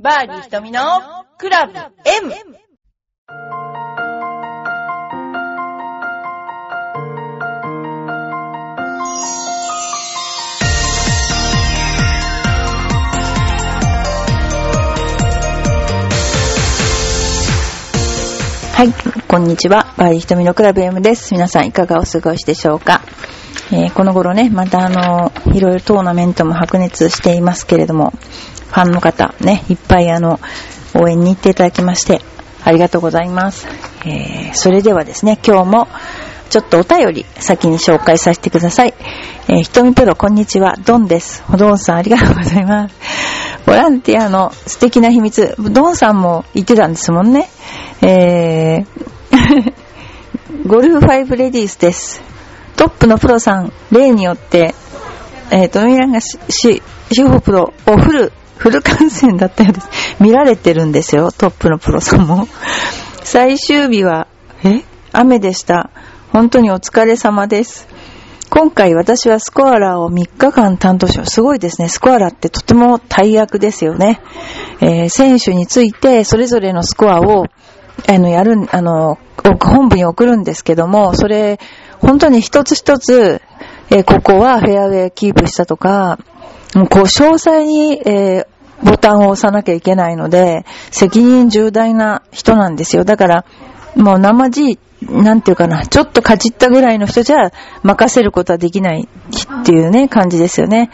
バーディー瞳のクラブ M! はい、こんにちは。バーディー瞳のクラブ M です。皆さんいかがお過ごしでしょうか？えーこの頃ね、またあの、いろいろトーナメントも白熱していますけれども、ファンの方ね、いっぱいあの、応援に行っていただきまして、ありがとうございます。えーそれではですね、今日も、ちょっとお便り先に紹介させてください。えー、ひとみプロ、こんにちは。ドンです。ドンさん、ありがとうございます。ボランティアの素敵な秘密、ドンさんも言ってたんですもんね。えー ゴルフ5レディースです。トップのプロさん、例によって、えっ、と、ミランがし、し、シュホプロをフル、フル観戦だったようです。見られてるんですよ、トップのプロさんも。最終日は、え？雨でした。本当にお疲れ様です。今回私はスコアラーを3日間担当します。すごいですね。スコアラーってとても大役ですよね。えー選手についてそれぞれのスコアを、あの、やる、あの、本部に送るんですけども、それ、本当に一つ一つ、えーここはフェアウェイキープしたとか、もうこう詳細に、えーボタンを押さなきゃいけないので、責任重大な人なんですよ。だから、もう生地、なんていうかな、ちょっとかじったぐらいの人じゃ任せることはできないっていうね、感じですよね。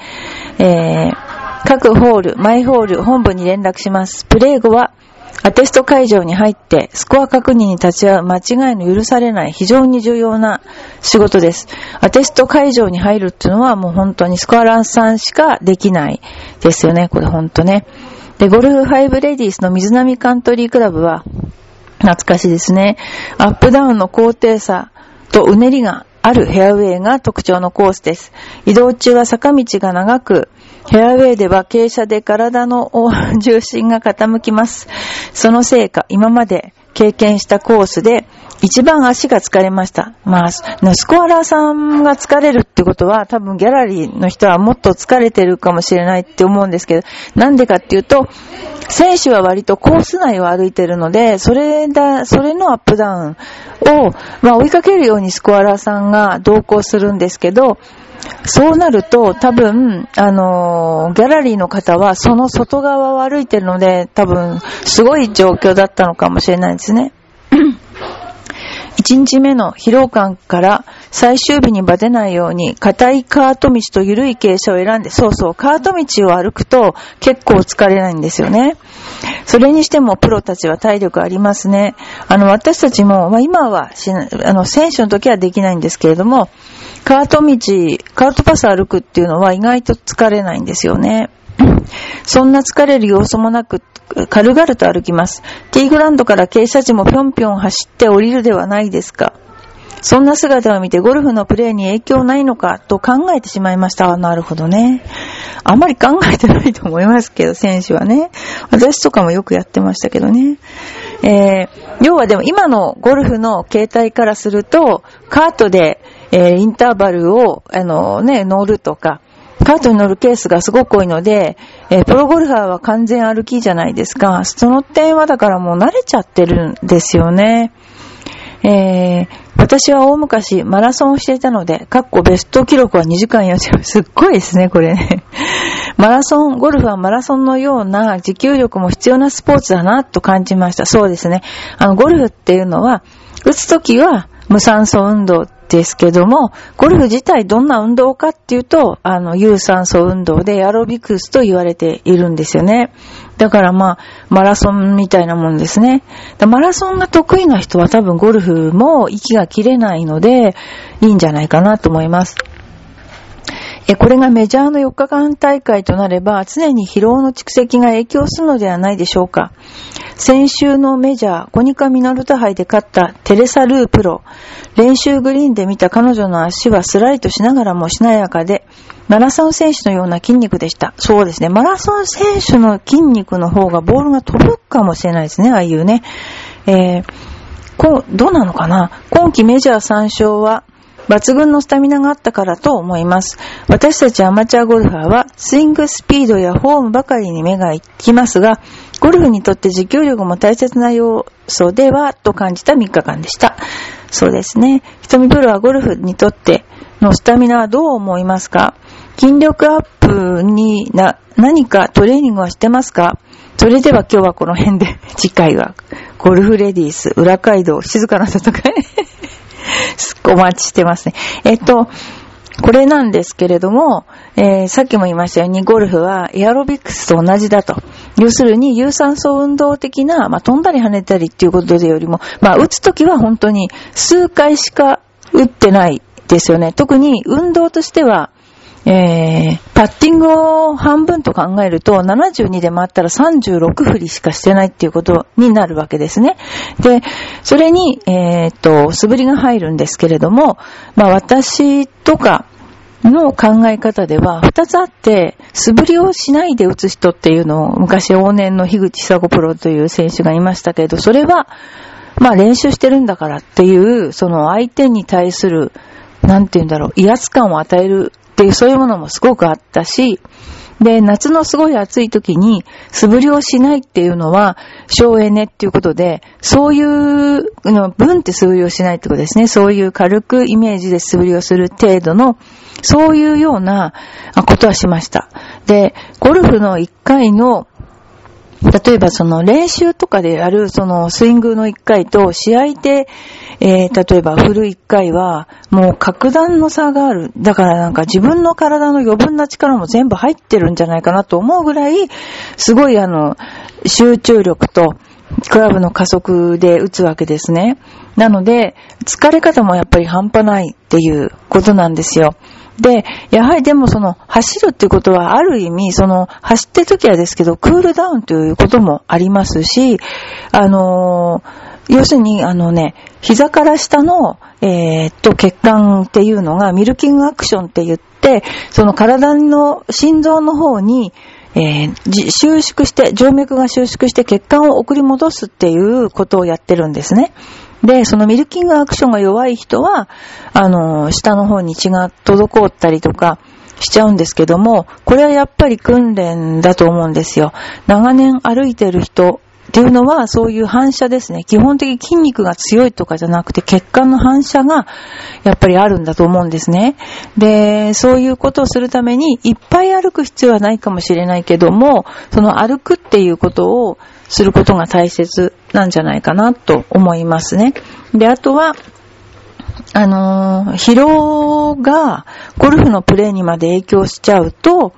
えー各ホール、マイホール、本部に連絡します。プレー後は、アテスト会場に入って、スコア確認に立ち会う間違いの許されない非常に重要な仕事です。アテスト会場に入るっていうのはもう本当にスコアランさんしかできないですよね。これ本当ね。で、ゴルフ5レディースの水波カントリークラブは、懐かしいですね。アップダウンの高低差とうねりがあるフェアウェイが特徴のコースです。移動中は坂道が長く、フェアウェイでは傾斜で体の重心が傾きます。そのせいか、今まで経験したコースで一番足が疲れました。まあ、スコアラーさんが疲れるってことは多分ギャラリーの人はもっと疲れてるかもしれないって思うんですけど、なんでかっていうと、選手は割とコース内を歩いてるので、それだ、それのアップダウンを、まあ追いかけるようにスコアラーさんが同行するんですけど、そうなると、多分、あのーギャラリーの方はその外側を歩いてるので、多分、すごい状況だったのかもしれないですね。1日目の疲労感から最終日にバテないように硬いカート道と緩い傾斜を選んで、そうそう、カート道を歩くと結構疲れないんですよね。それにしてもプロたちは体力ありますね。あの、私たちも、まあ、今はし、あの、選手の時はできないんですけれども、カート道、カートパス歩くっていうのは意外と疲れないんですよね。そんな疲れる様子もなく、軽々と歩きます。ティーグランドから傾斜地もぴょんぴょん走って降りるではないですか。そんな姿を見てゴルフのプレーに影響ないのかと考えてしまいました。なるほどね。あんまり考えてないと思いますけど、選手はね。私とかもよくやってましたけどね。えー、要はでも今のゴルフの形態からすると、カートで、えーインターバルを、あのね、乗るとか、カートに乗るケースがすごく多いので、えープロゴルファーは完全歩きじゃないですか。その点はだからもう慣れちゃってるんですよね。えー私は大昔マラソンをしていたので、かっこベスト記録は2時間4時間。すっごいですね、これね。マラソン、ゴルフはマラソンのような持久力も必要なスポーツだなと感じました。そうですね。あの、ゴルフっていうのは、打つときは無酸素運動ですけども、ゴルフ自体どんな運動かっていうと、あの、有酸素運動でエアロビクスと言われているんですよね。だからまあ、マラソンみたいなもんですね。マラソンが得意な人は多分ゴルフも息が切れないので、いいんじゃないかなと思います。これがメジャーの4日間大会となれば、常に疲労の蓄積が影響するのではないでしょうか。先週のメジャー、コニカミナルタ杯で勝ったテレサ・ループロ。練習グリーンで見た彼女の足はスライドしながらもしなやかで、マラソン選手のような筋肉でした。そうですね。マラソン選手の筋肉の方がボールが飛ぶかもしれないですね。ああいうね。えーこう、どうなのかな？今季メジャー3勝は、抜群のスタミナがあったからと思います。私たちアマチュアゴルファーはスイングスピードやフォームばかりに目が行きますが、ゴルフにとって持久力も大切な要素ではと感じた3日間でした。そうですね。瞳プロはゴルフにとってのスタミナはどう思いますか？筋力アップにな、何かトレーニングはしてますか？それでは今日はこの辺で、次回は、ゴルフレディース、裏街道、静かな里かいお待ちしてますね。えっと、これなんですけれども、えー、さっきも言いましたように、ゴルフはエアロビクスと同じだと。要するに、有酸素運動的な、まあ、飛んだり跳ねたりっていうことでよりも、まあ、打つときは本当に数回しか打ってないですよね。特に運動としては、えー、パッティングを半分と考えると、72で回ったら36振りしかしてないっていうことになるわけですね。で、それに、えー、っと、素振りが入るんですけれども、まあ私とか、の考え方では、二つあって、素振りをしないで打つ人っていうのを、昔往年の樋口久子プロという選手がいましたけれど、それは、まあ練習してるんだからっていう、その相手に対する、なんて言うんだろう、威圧感を与えるっていうそういうものもすごくあったし、で、夏のすごい暑い時に素振りをしないっていうのは省エネっていうことで、そういうの、分って素振りをしないってことですね。そういう軽くイメージで素振りをする程度の、そういうようなことはしました。で、ゴルフの1回の例えばその練習とかでやるそのスイングの1回と試合で、えー、例えば振る1回はもう格段の差がある。だからなんか自分の体の余分な力も全部入ってるんじゃないかなと思うぐらい、すごいあの、集中力とクラブの加速で打つわけですね。なので、疲れ方もやっぱり半端ないっていうことなんですよ。で、やはりでもその、走るっていうことはある意味、その、走ってる時はですけど、クールダウンということもありますし、あのー、要するに、あのね、膝から下の、えー、っと、血管っていうのが、ミルキングアクションって言って、その体の心臓の方に、えー、収縮して、静脈が収縮して血管を送り戻すっていうことをやってるんですね。で、そのミルキングアクションが弱い人は、あの、下の方に血が滞ったりとかしちゃうんですけども、これはやっぱり訓練だと思うんですよ。長年歩いてる人っていうのはそういう反射ですね。基本的に筋肉が強いとかじゃなくて血管の反射がやっぱりあるんだと思うんですね。で、そういうことをするためにいっぱい歩く必要はないかもしれないけども、その歩くっていうことをすることが大切なんじゃないかなと思いますね。で、あとは、あのー、疲労がゴルフのプレーにまで影響しちゃうと、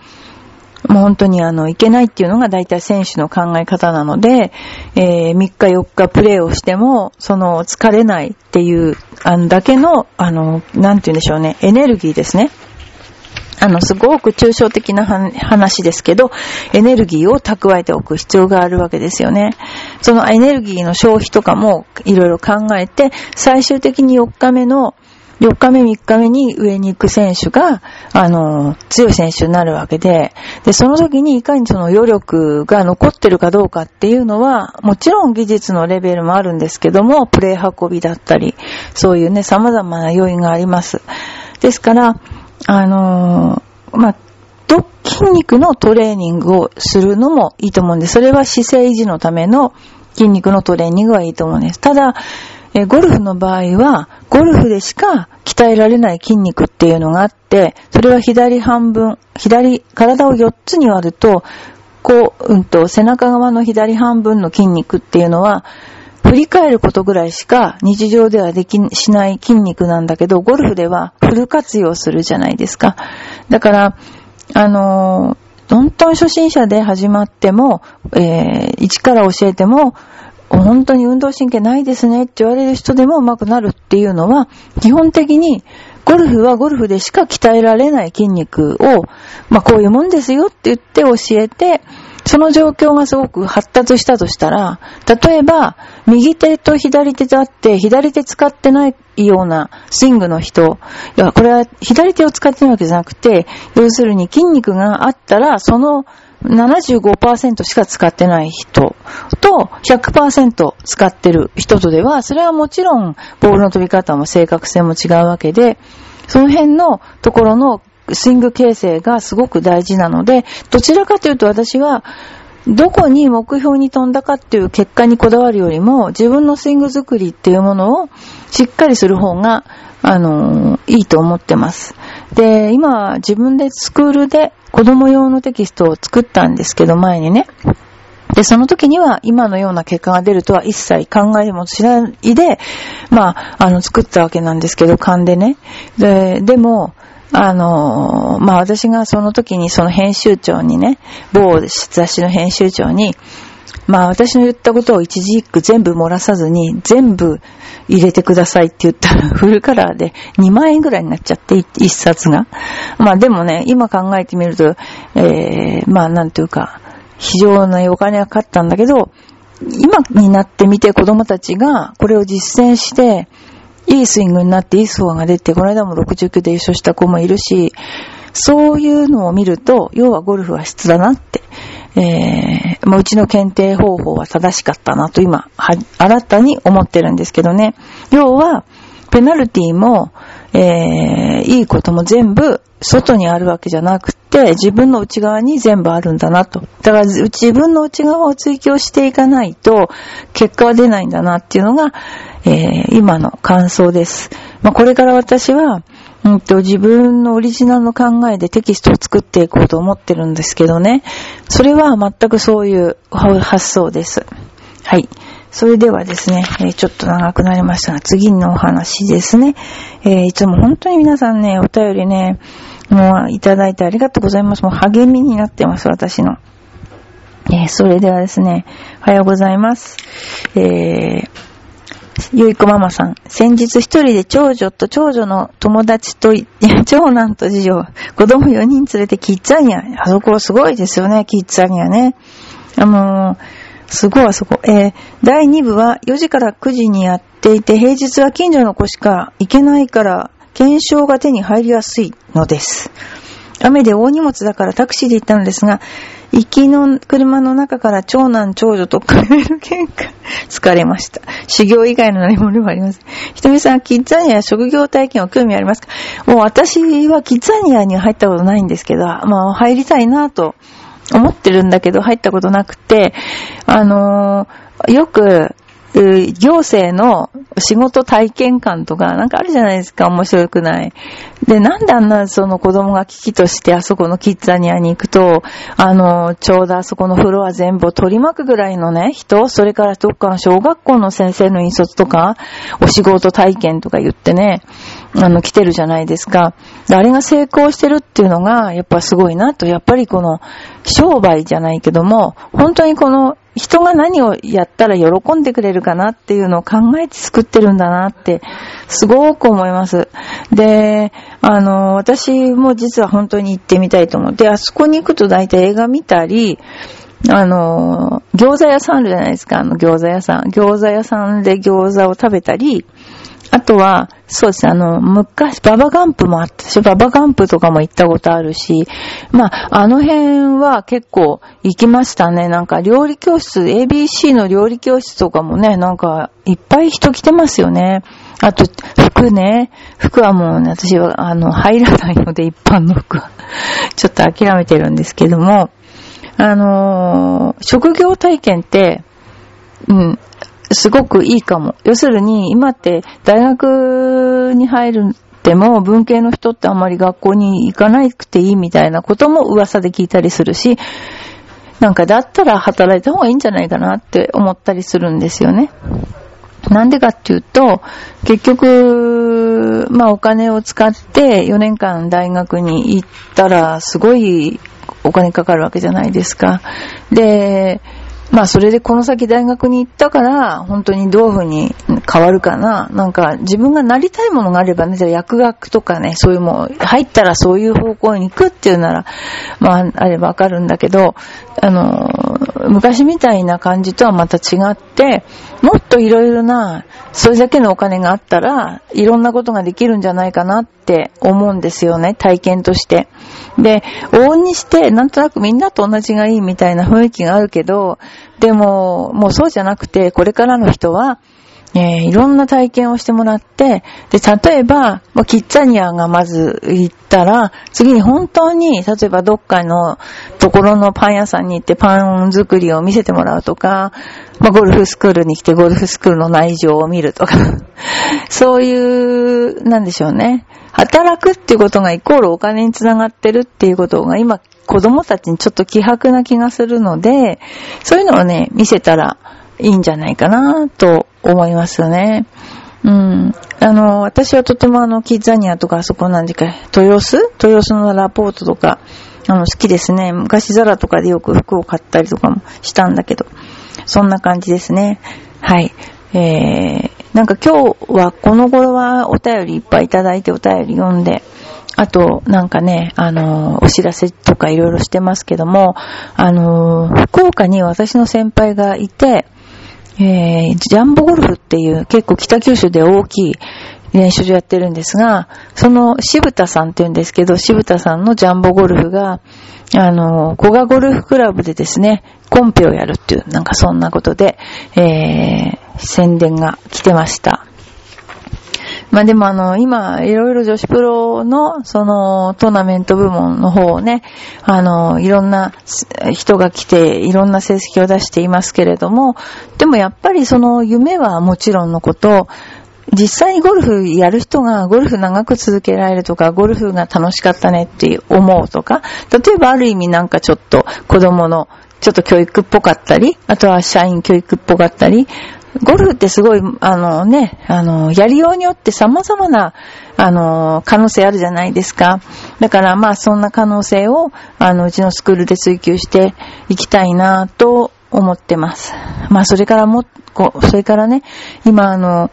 もう本当にあの、いけないっていうのが大体選手の考え方なので、えー、3日4日プレーをしても、その疲れないっていう、あの、だけの、あの、なんて言うんでしょうね、エネルギーですね。あの、すごく抽象的な話ですけど、エネルギーを蓄えておく必要があるわけですよね。そのエネルギーの消費とかもいろいろ考えて、最終的に4日目の、4日目3日目に上に行く選手が、あの、強い選手になるわけで、で、その時にいかにその余力が残ってるかどうかっていうのは、もちろん技術のレベルもあるんですけども、プレイ運びだったり、そういうね、様々な要因があります。ですから、あのー、まあ、筋肉のトレーニングをするのもいいと思うんです。それは姿勢維持のための筋肉のトレーニングはいいと思うんです。ただ、えゴルフの場合は、ゴルフでしか鍛えられない筋肉っていうのがあって、それは左半分、左、体を4つに割ると、こう、うんと、背中側の左半分の筋肉っていうのは、振り返ることぐらいしか日常ではでき、しない筋肉なんだけど、ゴルフではフル活用するじゃないですか。だから、あのー、本当に初心者で始まっても、えー、一から教えても、本当に運動神経ないですねって言われる人でも上手くなるっていうのは、基本的にゴルフはゴルフでしか鍛えられない筋肉を、まあこういうもんですよって言って教えて、その状況がすごく発達したとしたら、例えば、右手と左手であって、左手使ってないようなスイングの人、いや、これは左手を使ってないわけじゃなくて、要するに筋肉があったら、その75%しか使ってない人と100%使ってる人とでは、それはもちろんボールの飛び方も正確性も違うわけで、その辺のところのスイング形成がすごく大事なので、どちらかというと私は、どこに目標に飛んだかっていう結果にこだわるよりも、自分のスイング作りっていうものをしっかりする方が、あのいいと思ってます。で、今、自分でスクールで子供用のテキストを作ったんですけど、前にね。で、その時には今のような結果が出るとは一切考えもしないで、まあ、あの、作ったわけなんですけど、勘でね。で、でも、あの、まあ私がその時にその編集長にね、某雑誌の編集長に、まあ私の言ったことを一字一句全部漏らさずに全部入れてくださいって言ったらフルカラーで2万円ぐらいになっちゃって一冊が。まあでもね、今考えてみると、えー、まあなんていうか、非常なお金がかかったんだけど、今になってみて子供たちがこれを実践して、いいスイングになっていいスコアが出て、この間も69で優勝した子もいるし、そういうのを見ると、要はゴルフは質だなって、えー、まあ、うちの検定方法は正しかったなと今、新たに思ってるんですけどね。要は、ペナルティも、えー、いいことも全部外にあるわけじゃなくて、自分の内側に全部あるんだなと。だから自分の内側を追求していかないと、結果は出ないんだなっていうのが、えー、今の感想です。まあ、これから私は、うんと、自分のオリジナルの考えでテキストを作っていこうと思ってるんですけどね。それは全くそういう発想です。はい。それではですね、え、ちょっと長くなりましたが、次のお話ですね。え、いつも本当に皆さんね、お便りね、もういただいてありがとうございます。もう励みになってます、私の。え、それではですね、おはようございます。えー、ゆいこママさん。先日一人で長女と長女の友達と、長男と次女、子供4人連れてキッザニア。あそこすごいですよね、キッザニアね。あのー、すごいあそこ。えー、第2部は4時から9時にやっていて、平日は近所の子しか行けないから、検証が手に入りやすいのです。雨で大荷物だからタクシーで行ったのですが、行きの車の中から長男長女とカエル喧嘩。疲れました。修行以外の何物はありません。ひとみさん、キッザニア職業体験は興味ありますか？もう私はキッザニアに入ったことないんですけど、まあ入りたいなと思ってるんだけど入ったことなくて、あのー、よく行政の仕事体験館とかなんかあるじゃないですか、面白くない。で、なんであんなその子供が危機としてあそこのキッザニアに行くと、あの、ちょうどあそこのフロア全部を取り巻くぐらいのね、人、それからどっかの小学校の先生の引率とか、お仕事体験とか言ってね、あの、来てるじゃないですか。あれが成功してるっていうのが、やっぱすごいなと、やっぱりこの、商売じゃないけども、本当にこの、人が何をやったら喜んでくれるかなっていうのを考えて作ってるんだなって、すごく思います。で、あの、私も実は本当に行ってみたいと思って、あそこに行くと大体映画見たり、あの、餃子屋さんあるじゃないですか、あの餃子屋さん。餃子屋さんで餃子を食べたり、あとは、そうですね、あの、昔、ババガンプもあったし、ババガンプとかも行ったことあるし、まあ、あの辺は結構行きましたね。なんか料理教室、ABC の料理教室とかもね、なんかいっぱい人来てますよね。あと、服ね。服はもうね、私は、あの、入らないので、一般の服は。ちょっと諦めてるんですけども、あのー、職業体験って、うん、すごくいいかも。要するに、今って大学に入るっても文系の人ってあんまり学校に行かなくていいみたいなことも噂で聞いたりするし、なんかだったら働いた方がいいんじゃないかなって思ったりするんですよね。なんでかっていうと、結局、まあお金を使って4年間大学に行ったらすごいお金かかるわけじゃないですか。で、まあそれでこの先大学に行ったから、本当にどういうふうに変わるかな。なんか自分がなりたいものがあればね、じゃあ薬学とかね、そういうも入ったらそういう方向に行くっていうなら、まああればわかるんだけど、あの、昔みたいな感じとはまた違って、もっといろいろな、それだけのお金があったら、いろんなことができるんじゃないかなって思うんですよね、体験として。で、往々にして、なんとなくみんなと同じがいいみたいな雰囲気があるけど、でも、もうそうじゃなくて、これからの人は、えー、いろんな体験をしてもらって、で、例えば、キッザニアがまず行ったら、次に本当に、例えばどっかのところのパン屋さんに行ってパン作りを見せてもらうとか、まあ、ゴルフスクールに来てゴルフスクールの内情を見るとか、そういう、なんでしょうね。働くっていうことがイコールお金につながってるっていうことが今子供たちにちょっと希薄な気がするので、そういうのをね、見せたらいいんじゃないかなと思いますよね。うん。あの、私はとてもあの、キッザニアとかあそこなんでか、豊洲豊洲のラポートとか、あの、好きですね。昔ザラとかでよく服を買ったりとかもしたんだけど、そんな感じですね。はい。えー、なんか今日はこの頃はお便りいっぱいいただいてお便り読んで、あと、なんかね、あの、お知らせとかいろいろしてますけども、あの、福岡に私の先輩がいて、えー、ジャンボゴルフっていう結構北九州で大きい練習場やってるんですが、その渋田さんって言うんですけど、渋田さんのジャンボゴルフが、あの、古賀ゴルフクラブでですね、コンペをやるっていう、なんかそんなことで、えー、宣伝が来てました。まあでもあの、今、いろいろ女子プロの、その、トーナメント部門の方をね、あの、いろんな人が来て、いろんな成績を出していますけれども、でもやっぱりその夢はもちろんのこと、実際にゴルフやる人がゴルフ長く続けられるとか、ゴルフが楽しかったねって思うとか、例えばある意味なんかちょっと子供のちょっと教育っぽかったり、あとは社員教育っぽかったり、ゴルフってすごい、あのね、あの、やりようによって様々な、あの、可能性あるじゃないですか。だからまあそんな可能性を、あの、うちのスクールで追求していきたいなと思ってます。まあそれからも、こう、それからね、今あの、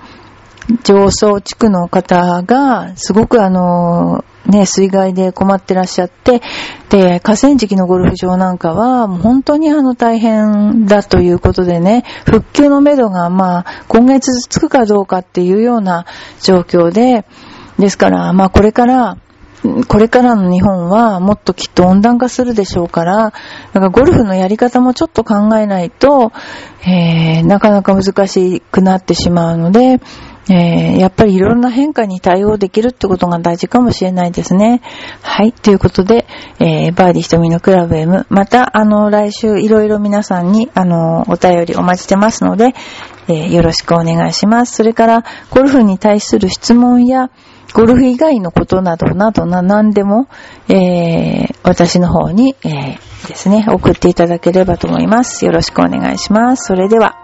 上層地区の方が、すごくあの、ね、水害で困ってらっしゃって、で、河川敷のゴルフ場なんかは、もう本当にあの大変だということでね、復旧のめどがまあ、今月つくかどうかっていうような状況で、ですから、まあこれから、これからの日本はもっときっと温暖化するでしょうから、だからゴルフのやり方もちょっと考えないと、えー、なかなか難しくなってしまうので、えー、やっぱりいろんな変化に対応できるってことが大事かもしれないですね。はい。ということで、えー、バーディ瞳のクラブ M、また、あの、来週いろいろ皆さんに、あの、お便りお待ちしてますので、えー、よろしくお願いします。それから、ゴルフに対する質問や、ゴルフ以外のことなどなどな、何でも、えー、私の方に、えー、ですね、送っていただければと思います。よろしくお願いします。それでは。